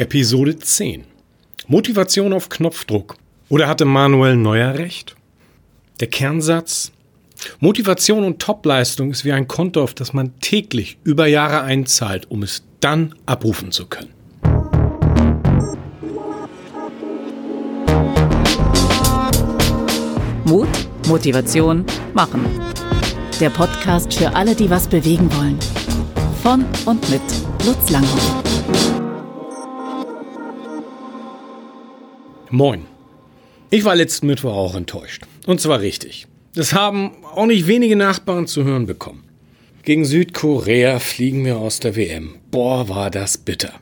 Episode 10. Motivation auf Knopfdruck. Oder hatte Manuel Neuer recht? Der Kernsatz? Motivation und Topleistung ist wie ein Konto, auf das man täglich über Jahre einzahlt, um es dann abrufen zu können. Mut, Motivation, machen. Der Podcast für alle, die was bewegen wollen. Von und mit Lutz Langhoff. Moin. Ich war letzten Mittwoch auch enttäuscht. Und zwar richtig. Das haben auch nicht wenige Nachbarn zu hören bekommen. Gegen Südkorea fliegen wir aus der WM. Boah, war das bitter.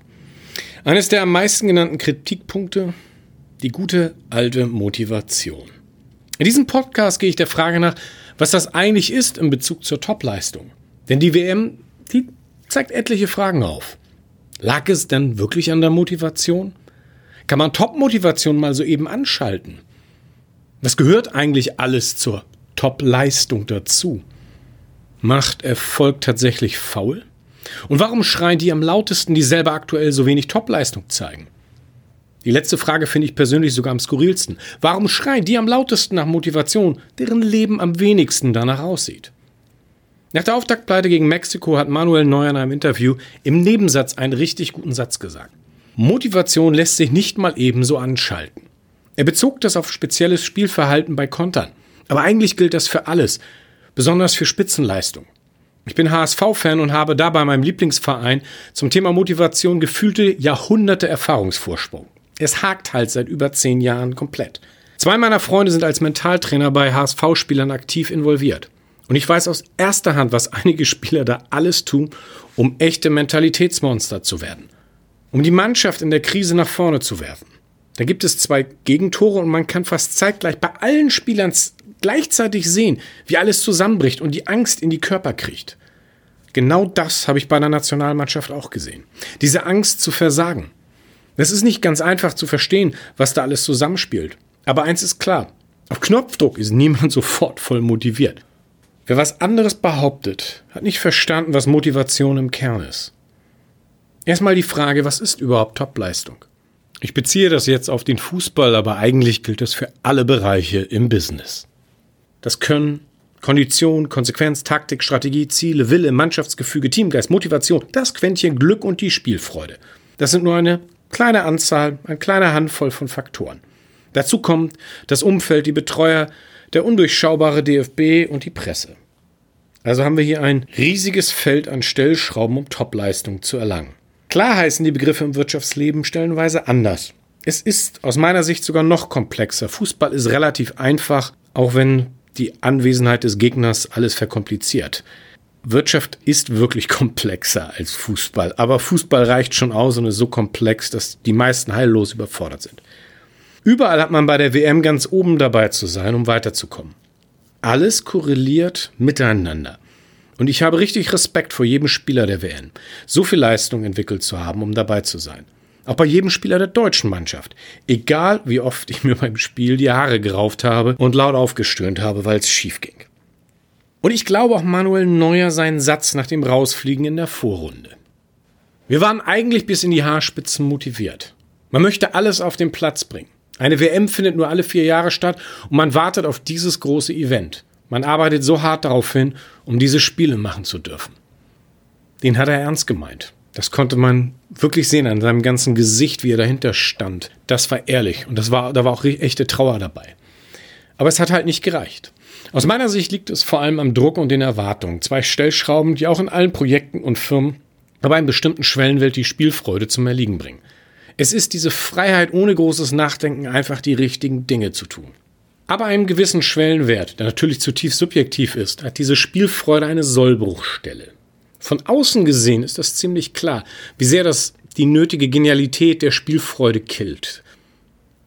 Eines der am meisten genannten Kritikpunkte, die gute alte Motivation. In diesem Podcast gehe ich der Frage nach, was das eigentlich ist in Bezug zur Topleistung. Denn die WM, die zeigt etliche Fragen auf. Lag es denn wirklich an der Motivation? Kann man Top-Motivation mal so eben anschalten? Was gehört eigentlich alles zur Top-Leistung dazu? Macht Erfolg tatsächlich faul? Und warum schreien die am lautesten, die selber aktuell so wenig Top-Leistung zeigen? Die letzte Frage finde ich persönlich sogar am skurrilsten. Warum schreien die am lautesten nach Motivation, deren Leben am wenigsten danach aussieht? Nach der Auftaktpleite gegen Mexiko hat Manuel Neuer in einem Interview im Nebensatz einen richtig guten Satz gesagt. Motivation lässt sich nicht mal ebenso anschalten. Er bezog das auf spezielles Spielverhalten bei Kontern. Aber eigentlich gilt das für alles, besonders für Spitzenleistung. Ich bin HSV-Fan und habe dabei meinem Lieblingsverein zum Thema Motivation gefühlte Jahrhunderte Erfahrungsvorsprung. Es hakt halt seit über zehn Jahren komplett. Zwei meiner Freunde sind als Mentaltrainer bei HSV-Spielern aktiv involviert. Und ich weiß aus erster Hand, was einige Spieler da alles tun, um echte Mentalitätsmonster zu werden um die Mannschaft in der Krise nach vorne zu werfen. Da gibt es zwei Gegentore und man kann fast zeitgleich bei allen Spielern gleichzeitig sehen, wie alles zusammenbricht und die Angst in die Körper kriegt. Genau das habe ich bei der Nationalmannschaft auch gesehen. Diese Angst zu versagen. Es ist nicht ganz einfach zu verstehen, was da alles zusammenspielt. Aber eins ist klar. Auf Knopfdruck ist niemand sofort voll motiviert. Wer was anderes behauptet, hat nicht verstanden, was Motivation im Kern ist. Erstmal die Frage, was ist überhaupt Topleistung? Ich beziehe das jetzt auf den Fußball, aber eigentlich gilt das für alle Bereiche im Business. Das Können, Kondition, Konsequenz, Taktik, Strategie, Ziele, Wille, Mannschaftsgefüge, Teamgeist, Motivation, das Quäntchen Glück und die Spielfreude. Das sind nur eine kleine Anzahl, eine kleine Handvoll von Faktoren. Dazu kommt das Umfeld, die Betreuer, der undurchschaubare DFB und die Presse. Also haben wir hier ein riesiges Feld an Stellschrauben, um Topleistung zu erlangen. Klar heißen die Begriffe im Wirtschaftsleben stellenweise anders. Es ist aus meiner Sicht sogar noch komplexer. Fußball ist relativ einfach, auch wenn die Anwesenheit des Gegners alles verkompliziert. Wirtschaft ist wirklich komplexer als Fußball, aber Fußball reicht schon aus und ist so komplex, dass die meisten heillos überfordert sind. Überall hat man bei der WM ganz oben dabei zu sein, um weiterzukommen. Alles korreliert miteinander. Und ich habe richtig Respekt vor jedem Spieler der WN, so viel Leistung entwickelt zu haben, um dabei zu sein. Auch bei jedem Spieler der deutschen Mannschaft. Egal wie oft ich mir beim Spiel die Haare gerauft habe und laut aufgestöhnt habe, weil es schief ging. Und ich glaube auch Manuel Neuer seinen Satz nach dem Rausfliegen in der Vorrunde. Wir waren eigentlich bis in die Haarspitzen motiviert. Man möchte alles auf den Platz bringen. Eine WM findet nur alle vier Jahre statt und man wartet auf dieses große Event. Man arbeitet so hart darauf hin, um diese Spiele machen zu dürfen. Den hat er ernst gemeint. Das konnte man wirklich sehen an seinem ganzen Gesicht, wie er dahinter stand. Das war ehrlich und das war, da war auch echte Trauer dabei. Aber es hat halt nicht gereicht. Aus meiner Sicht liegt es vor allem am Druck und den Erwartungen. Zwei Stellschrauben, die auch in allen Projekten und Firmen, aber in bestimmten Schwellenwelt die Spielfreude zum Erliegen bringen. Es ist diese Freiheit ohne großes Nachdenken einfach die richtigen Dinge zu tun. Aber einem gewissen Schwellenwert, der natürlich zutiefst subjektiv ist, hat diese Spielfreude eine Sollbruchstelle. Von außen gesehen ist das ziemlich klar, wie sehr das die nötige Genialität der Spielfreude killt.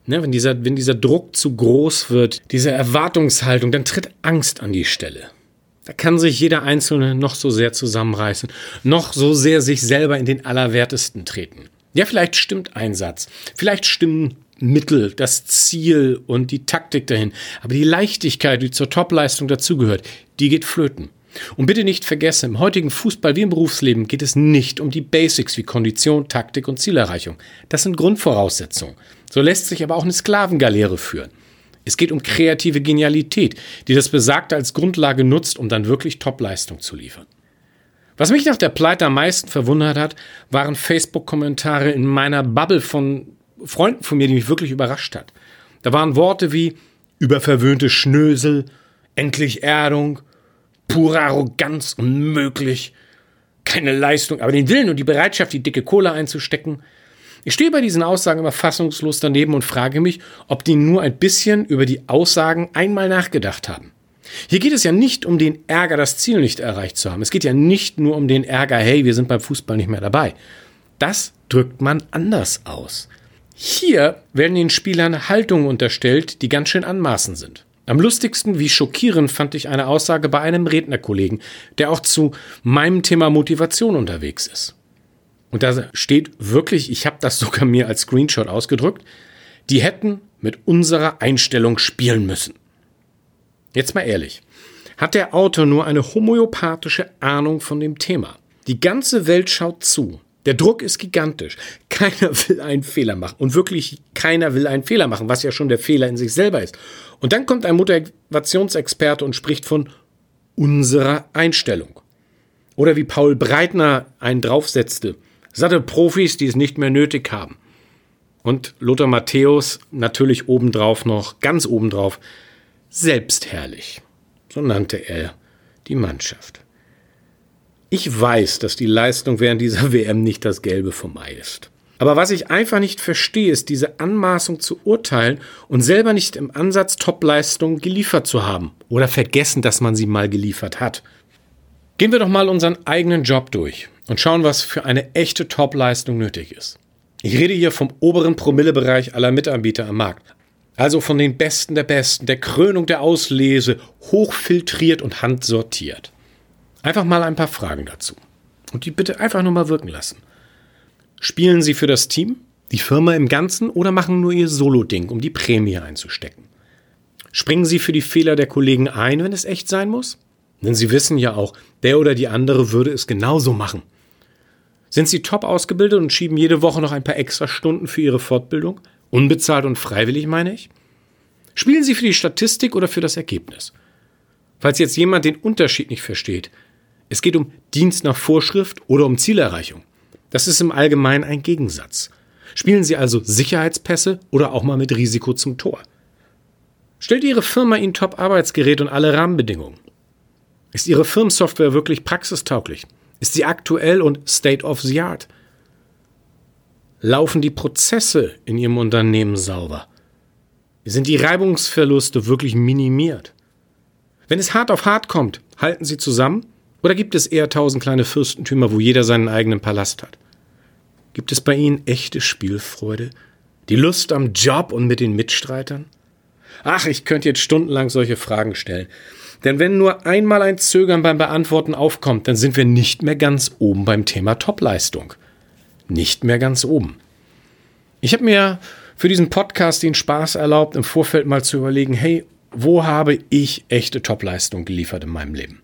Ne, wenn, dieser, wenn dieser Druck zu groß wird, diese Erwartungshaltung, dann tritt Angst an die Stelle. Da kann sich jeder Einzelne noch so sehr zusammenreißen, noch so sehr sich selber in den Allerwertesten treten. Ja, vielleicht stimmt ein Satz, vielleicht stimmen Mittel, das Ziel und die Taktik dahin. Aber die Leichtigkeit, die zur Topleistung dazugehört, die geht flöten. Und bitte nicht vergessen, im heutigen Fußball wie im Berufsleben geht es nicht um die Basics wie Kondition, Taktik und Zielerreichung. Das sind Grundvoraussetzungen. So lässt sich aber auch eine Sklavengaleere führen. Es geht um kreative Genialität, die das Besagte als Grundlage nutzt, um dann wirklich Topleistung zu liefern. Was mich nach der Pleite am meisten verwundert hat, waren Facebook-Kommentare in meiner Bubble von Freunden von mir, die mich wirklich überrascht hat. Da waren Worte wie überverwöhnte Schnösel, endlich Erdung, pure Arroganz, unmöglich, keine Leistung, aber den Willen und die Bereitschaft, die dicke Kohle einzustecken. Ich stehe bei diesen Aussagen immer fassungslos daneben und frage mich, ob die nur ein bisschen über die Aussagen einmal nachgedacht haben. Hier geht es ja nicht um den Ärger, das Ziel nicht erreicht zu haben. Es geht ja nicht nur um den Ärger, hey, wir sind beim Fußball nicht mehr dabei. Das drückt man anders aus. Hier werden den Spielern Haltungen unterstellt, die ganz schön anmaßend sind. Am lustigsten wie schockierend fand ich eine Aussage bei einem Rednerkollegen, der auch zu meinem Thema Motivation unterwegs ist. Und da steht wirklich, ich habe das sogar mir als Screenshot ausgedrückt, die hätten mit unserer Einstellung spielen müssen. Jetzt mal ehrlich, hat der Autor nur eine homöopathische Ahnung von dem Thema? Die ganze Welt schaut zu. Der Druck ist gigantisch. Keiner will einen Fehler machen. Und wirklich keiner will einen Fehler machen, was ja schon der Fehler in sich selber ist. Und dann kommt ein Motivationsexperte und spricht von unserer Einstellung. Oder wie Paul Breitner einen draufsetzte. Satte Profis, die es nicht mehr nötig haben. Und Lothar Matthäus natürlich obendrauf noch, ganz obendrauf, selbstherrlich. So nannte er die Mannschaft. Ich weiß, dass die Leistung während dieser WM nicht das Gelbe vom Ei ist. Aber was ich einfach nicht verstehe, ist diese Anmaßung zu urteilen und selber nicht im Ansatz Topleistung geliefert zu haben oder vergessen, dass man sie mal geliefert hat. Gehen wir doch mal unseren eigenen Job durch und schauen, was für eine echte Topleistung nötig ist. Ich rede hier vom oberen Promillebereich aller Mitanbieter am Markt. Also von den Besten der Besten, der Krönung der Auslese, hochfiltriert und handsortiert. Einfach mal ein paar Fragen dazu. Und die bitte einfach nur mal wirken lassen. Spielen Sie für das Team, die Firma im Ganzen oder machen nur Ihr Solo-Ding, um die Prämie einzustecken? Springen Sie für die Fehler der Kollegen ein, wenn es echt sein muss? Denn Sie wissen ja auch, der oder die andere würde es genauso machen. Sind Sie top ausgebildet und schieben jede Woche noch ein paar extra Stunden für Ihre Fortbildung? Unbezahlt und freiwillig, meine ich? Spielen Sie für die Statistik oder für das Ergebnis? Falls jetzt jemand den Unterschied nicht versteht, es geht um Dienst nach Vorschrift oder um Zielerreichung. Das ist im Allgemeinen ein Gegensatz. Spielen Sie also Sicherheitspässe oder auch mal mit Risiko zum Tor? Stellt Ihre Firma Ihnen Top-Arbeitsgerät und alle Rahmenbedingungen? Ist Ihre Firmensoftware wirklich praxistauglich? Ist sie aktuell und state of the art? Laufen die Prozesse in Ihrem Unternehmen sauber? Sind die Reibungsverluste wirklich minimiert? Wenn es hart auf hart kommt, halten Sie zusammen? Oder gibt es eher tausend kleine Fürstentümer, wo jeder seinen eigenen Palast hat? Gibt es bei Ihnen echte Spielfreude? Die Lust am Job und mit den Mitstreitern? Ach, ich könnte jetzt stundenlang solche Fragen stellen. Denn wenn nur einmal ein Zögern beim Beantworten aufkommt, dann sind wir nicht mehr ganz oben beim Thema Topleistung nicht mehr ganz oben. Ich habe mir für diesen Podcast den Spaß erlaubt, im Vorfeld mal zu überlegen, hey, wo habe ich echte Topleistung geliefert in meinem Leben?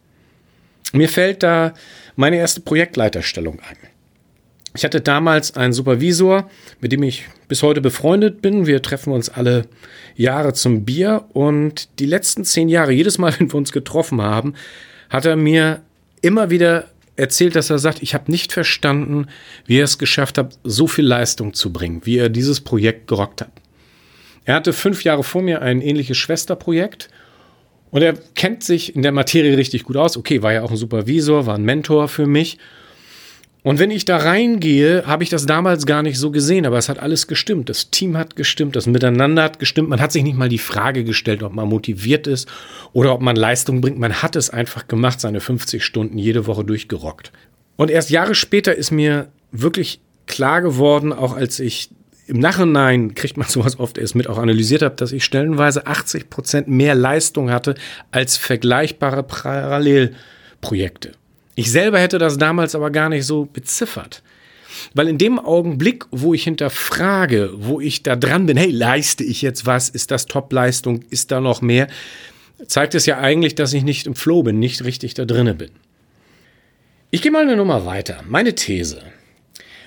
Mir fällt da meine erste Projektleiterstellung ein. Ich hatte damals einen Supervisor, mit dem ich bis heute befreundet bin. Wir treffen uns alle Jahre zum Bier und die letzten zehn Jahre, jedes Mal, wenn wir uns getroffen haben, hat er mir immer wieder erzählt, dass er sagt, ich habe nicht verstanden, wie er es geschafft hat, so viel Leistung zu bringen, wie er dieses Projekt gerockt hat. Er hatte fünf Jahre vor mir ein ähnliches Schwesterprojekt und er kennt sich in der Materie richtig gut aus. Okay, war ja auch ein Supervisor, war ein Mentor für mich und wenn ich da reingehe, habe ich das damals gar nicht so gesehen, aber es hat alles gestimmt. Das Team hat gestimmt, das Miteinander hat gestimmt. Man hat sich nicht mal die Frage gestellt, ob man motiviert ist oder ob man Leistung bringt. Man hat es einfach gemacht, seine 50 Stunden jede Woche durchgerockt. Und erst Jahre später ist mir wirklich klar geworden, auch als ich im Nachhinein kriegt man sowas oft erst mit auch analysiert habe, dass ich stellenweise 80 Prozent mehr Leistung hatte als vergleichbare Parallelprojekte. Ich selber hätte das damals aber gar nicht so beziffert. Weil in dem Augenblick, wo ich hinterfrage, wo ich da dran bin, hey, leiste ich jetzt was? Ist das Top-Leistung? Ist da noch mehr? zeigt es ja eigentlich, dass ich nicht im Flow bin, nicht richtig da drinne bin. Ich gehe mal eine Nummer weiter. Meine These.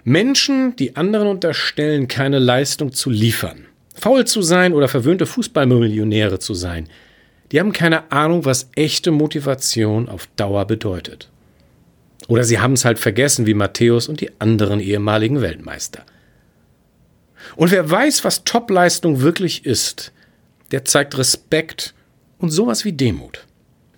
Menschen, die anderen unterstellen, keine Leistung zu liefern, faul zu sein oder verwöhnte Fußballmillionäre zu sein, die haben keine Ahnung, was echte Motivation auf Dauer bedeutet. Oder sie haben es halt vergessen, wie Matthäus und die anderen ehemaligen Weltmeister. Und wer weiß, was Topleistung wirklich ist, der zeigt Respekt und sowas wie Demut.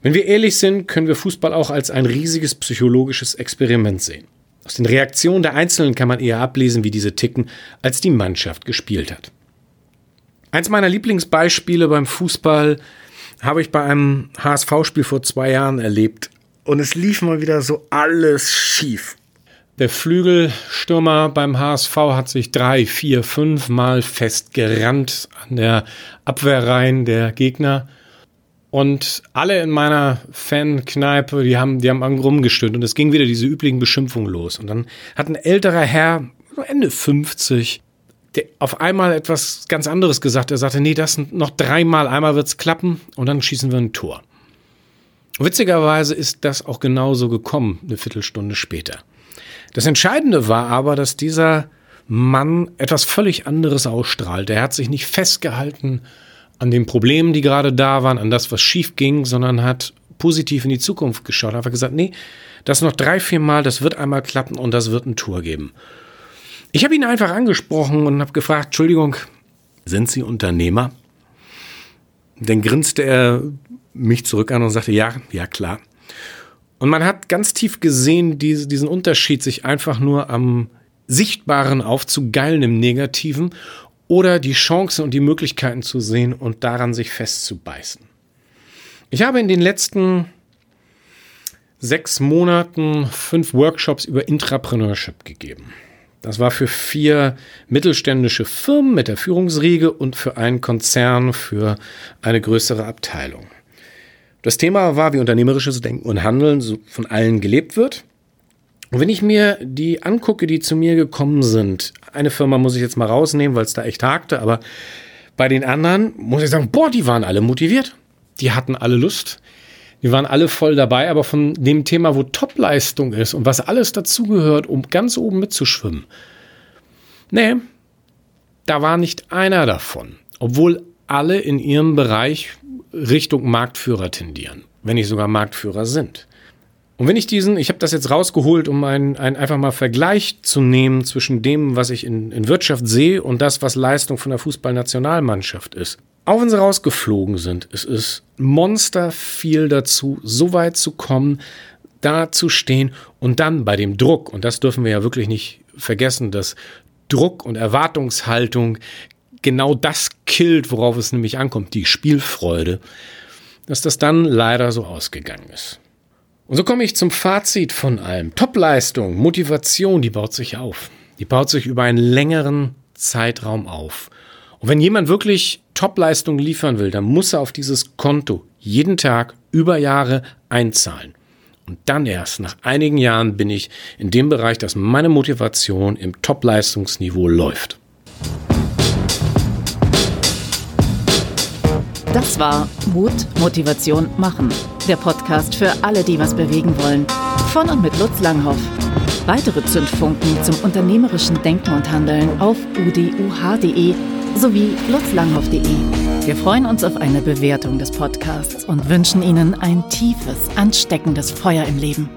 Wenn wir ehrlich sind, können wir Fußball auch als ein riesiges psychologisches Experiment sehen. Aus den Reaktionen der Einzelnen kann man eher ablesen, wie diese ticken, als die Mannschaft gespielt hat. Eins meiner Lieblingsbeispiele beim Fußball habe ich bei einem HSV-Spiel vor zwei Jahren erlebt. Und es lief mal wieder so alles schief. Der Flügelstürmer beim HSV hat sich drei, vier, fünf Mal festgerannt an der Abwehrreihen der Gegner. Und alle in meiner Fankneipe, die haben, die haben rumgestöhnt. Und es ging wieder diese üblichen Beschimpfungen los. Und dann hat ein älterer Herr, Ende 50, der auf einmal etwas ganz anderes gesagt. Er sagte, nee, das noch dreimal, einmal wird's klappen und dann schießen wir ein Tor. Witzigerweise ist das auch genauso gekommen, eine Viertelstunde später. Das Entscheidende war aber, dass dieser Mann etwas völlig anderes ausstrahlt. Er hat sich nicht festgehalten an den Problemen, die gerade da waren, an das, was schief ging, sondern hat positiv in die Zukunft geschaut. Hat gesagt, nee, das noch drei, vier Mal, das wird einmal klappen und das wird ein Tor geben. Ich habe ihn einfach angesprochen und habe gefragt, Entschuldigung, sind Sie Unternehmer? Dann grinste er mich zurück an und sagte, ja, ja klar. Und man hat ganz tief gesehen, diese, diesen Unterschied, sich einfach nur am Sichtbaren aufzugeilen im Negativen oder die Chancen und die Möglichkeiten zu sehen und daran sich festzubeißen. Ich habe in den letzten sechs Monaten fünf Workshops über Intrapreneurship gegeben. Das war für vier mittelständische Firmen mit der Führungsriege und für einen Konzern für eine größere Abteilung. Das Thema war, wie unternehmerisches Denken und Handeln von allen gelebt wird. Und wenn ich mir die angucke, die zu mir gekommen sind, eine Firma muss ich jetzt mal rausnehmen, weil es da echt hakte, aber bei den anderen muss ich sagen, boah, die waren alle motiviert. Die hatten alle Lust. Die waren alle voll dabei, aber von dem Thema, wo Topleistung ist und was alles dazugehört, um ganz oben mitzuschwimmen. Nee, da war nicht einer davon. Obwohl alle in ihrem Bereich Richtung Marktführer tendieren, wenn nicht sogar Marktführer sind. Und wenn ich diesen, ich habe das jetzt rausgeholt, um einen, einen einfach mal Vergleich zu nehmen zwischen dem, was ich in, in Wirtschaft sehe und das, was Leistung von der Fußballnationalmannschaft ist. Auch wenn sie rausgeflogen sind, es ist Monster viel dazu, so weit zu kommen, da zu stehen und dann bei dem Druck, und das dürfen wir ja wirklich nicht vergessen, dass Druck und Erwartungshaltung genau das killt, worauf es nämlich ankommt, die Spielfreude, dass das dann leider so ausgegangen ist. Und so komme ich zum Fazit von allem. Topleistung, Motivation, die baut sich auf. Die baut sich über einen längeren Zeitraum auf. Und wenn jemand wirklich Topleistung liefern will, dann muss er auf dieses Konto jeden Tag über Jahre einzahlen. Und dann erst nach einigen Jahren bin ich in dem Bereich, dass meine Motivation im Topleistungsniveau läuft. Das war Mut, Motivation, Machen. Der Podcast für alle, die was bewegen wollen. Von und mit Lutz Langhoff. Weitere Zündfunken zum unternehmerischen Denken und Handeln auf uduh.de sowie lutzlanghoff.de. Wir freuen uns auf eine Bewertung des Podcasts und wünschen Ihnen ein tiefes, ansteckendes Feuer im Leben.